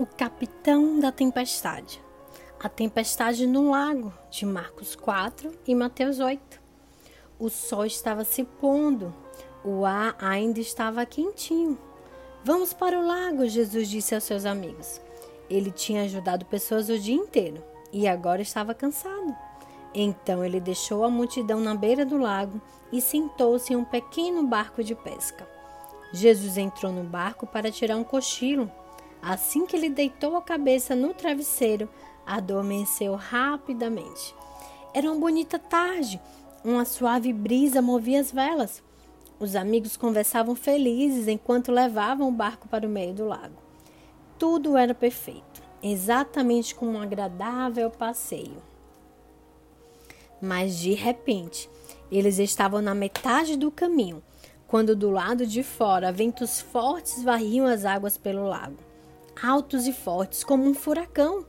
O capitão da tempestade. A tempestade no lago, de Marcos 4 e Mateus 8. O sol estava se pondo, o ar ainda estava quentinho. Vamos para o lago, Jesus disse aos seus amigos. Ele tinha ajudado pessoas o dia inteiro e agora estava cansado. Então ele deixou a multidão na beira do lago e sentou-se em um pequeno barco de pesca. Jesus entrou no barco para tirar um cochilo Assim que ele deitou a cabeça no travesseiro, adormeceu rapidamente. Era uma bonita tarde, uma suave brisa movia as velas. Os amigos conversavam felizes enquanto levavam o barco para o meio do lago. Tudo era perfeito, exatamente como um agradável passeio. Mas de repente, eles estavam na metade do caminho, quando do lado de fora ventos fortes varriam as águas pelo lago altos e fortes como um furacão.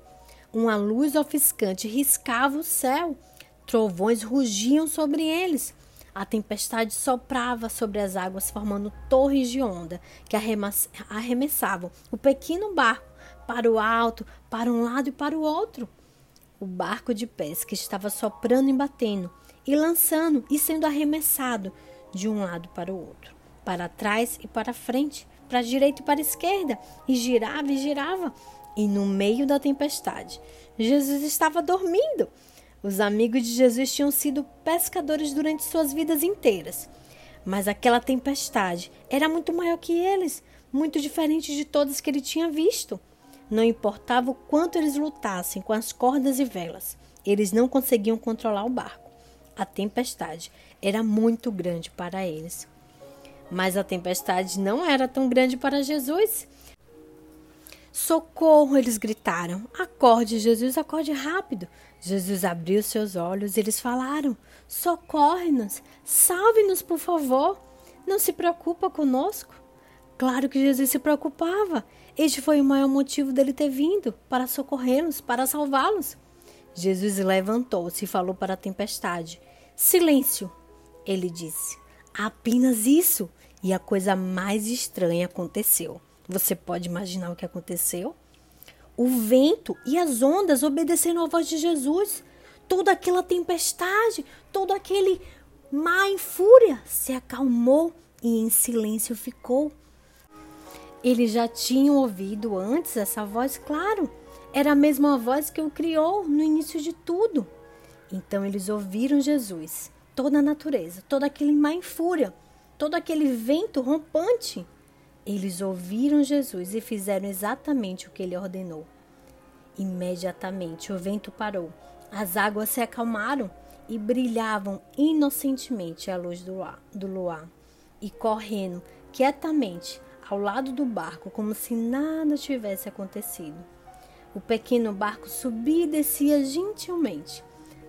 Uma luz ofiscante riscava o céu, trovões rugiam sobre eles. A tempestade soprava sobre as águas, formando torres de onda que arremessavam o pequeno barco para o alto, para um lado e para o outro. O barco de pesca estava soprando e batendo, e lançando e sendo arremessado de um lado para o outro, para trás e para frente, para a direita e para a esquerda, e girava e girava. E no meio da tempestade, Jesus estava dormindo. Os amigos de Jesus tinham sido pescadores durante suas vidas inteiras. Mas aquela tempestade era muito maior que eles, muito diferente de todas que ele tinha visto. Não importava o quanto eles lutassem com as cordas e velas, eles não conseguiam controlar o barco. A tempestade era muito grande para eles. Mas a tempestade não era tão grande para Jesus. Socorro! Eles gritaram. Acorde, Jesus, acorde rápido. Jesus abriu seus olhos e eles falaram: Socorre-nos, salve-nos, por favor. Não se preocupa conosco. Claro que Jesus se preocupava. Este foi o maior motivo dele ter vindo para socorrê-los, para salvá-los. Jesus levantou-se e falou para a tempestade: Silêncio! Ele disse: Apenas isso. E a coisa mais estranha aconteceu. Você pode imaginar o que aconteceu? O vento e as ondas obedeceram à voz de Jesus. Toda aquela tempestade, todo aquele mar em fúria se acalmou e em silêncio ficou. Eles já tinham ouvido antes essa voz, claro. Era a mesma voz que o criou no início de tudo. Então eles ouviram Jesus, toda a natureza, todo aquele mar em fúria todo aquele vento rompante. Eles ouviram Jesus e fizeram exatamente o que ele ordenou. Imediatamente o vento parou, as águas se acalmaram e brilhavam inocentemente à luz do do luar. E correndo quietamente ao lado do barco, como se nada tivesse acontecido. O pequeno barco subia e descia gentilmente.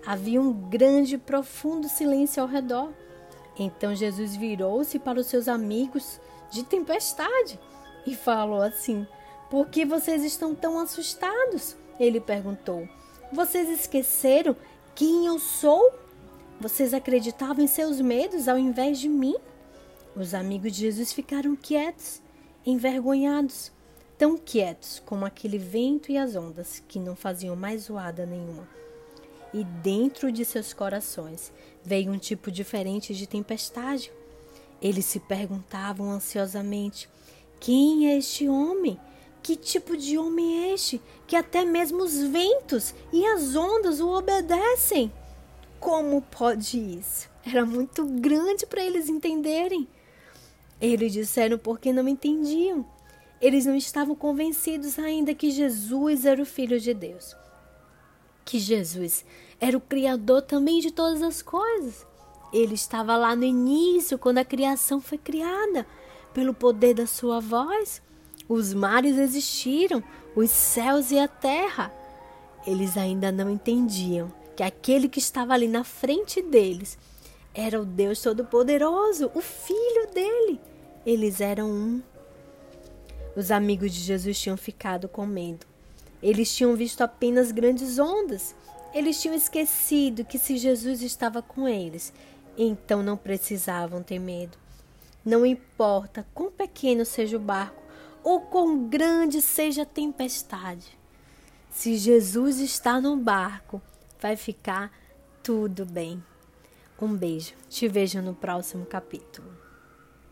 Havia um grande e profundo silêncio ao redor. Então Jesus virou-se para os seus amigos de tempestade e falou assim: Por que vocês estão tão assustados? Ele perguntou: Vocês esqueceram quem eu sou? Vocês acreditavam em seus medos ao invés de mim? Os amigos de Jesus ficaram quietos, envergonhados, tão quietos como aquele vento e as ondas que não faziam mais zoada nenhuma e dentro de seus corações veio um tipo diferente de tempestade. Eles se perguntavam ansiosamente: quem é este homem? Que tipo de homem é este que até mesmo os ventos e as ondas o obedecem? Como pode isso? Era muito grande para eles entenderem. Eles disseram porque não entendiam. Eles não estavam convencidos ainda que Jesus era o Filho de Deus que Jesus era o Criador também de todas as coisas. Ele estava lá no início, quando a criação foi criada, pelo poder da sua voz. Os mares existiram, os céus e a terra. Eles ainda não entendiam que aquele que estava ali na frente deles era o Deus Todo-Poderoso, o Filho dele. Eles eram um. Os amigos de Jesus tinham ficado com medo. Eles tinham visto apenas grandes ondas. Eles tinham esquecido que se Jesus estava com eles, então não precisavam ter medo. Não importa quão pequeno seja o barco ou quão grande seja a tempestade. Se Jesus está no barco, vai ficar tudo bem. Um beijo. Te vejo no próximo capítulo.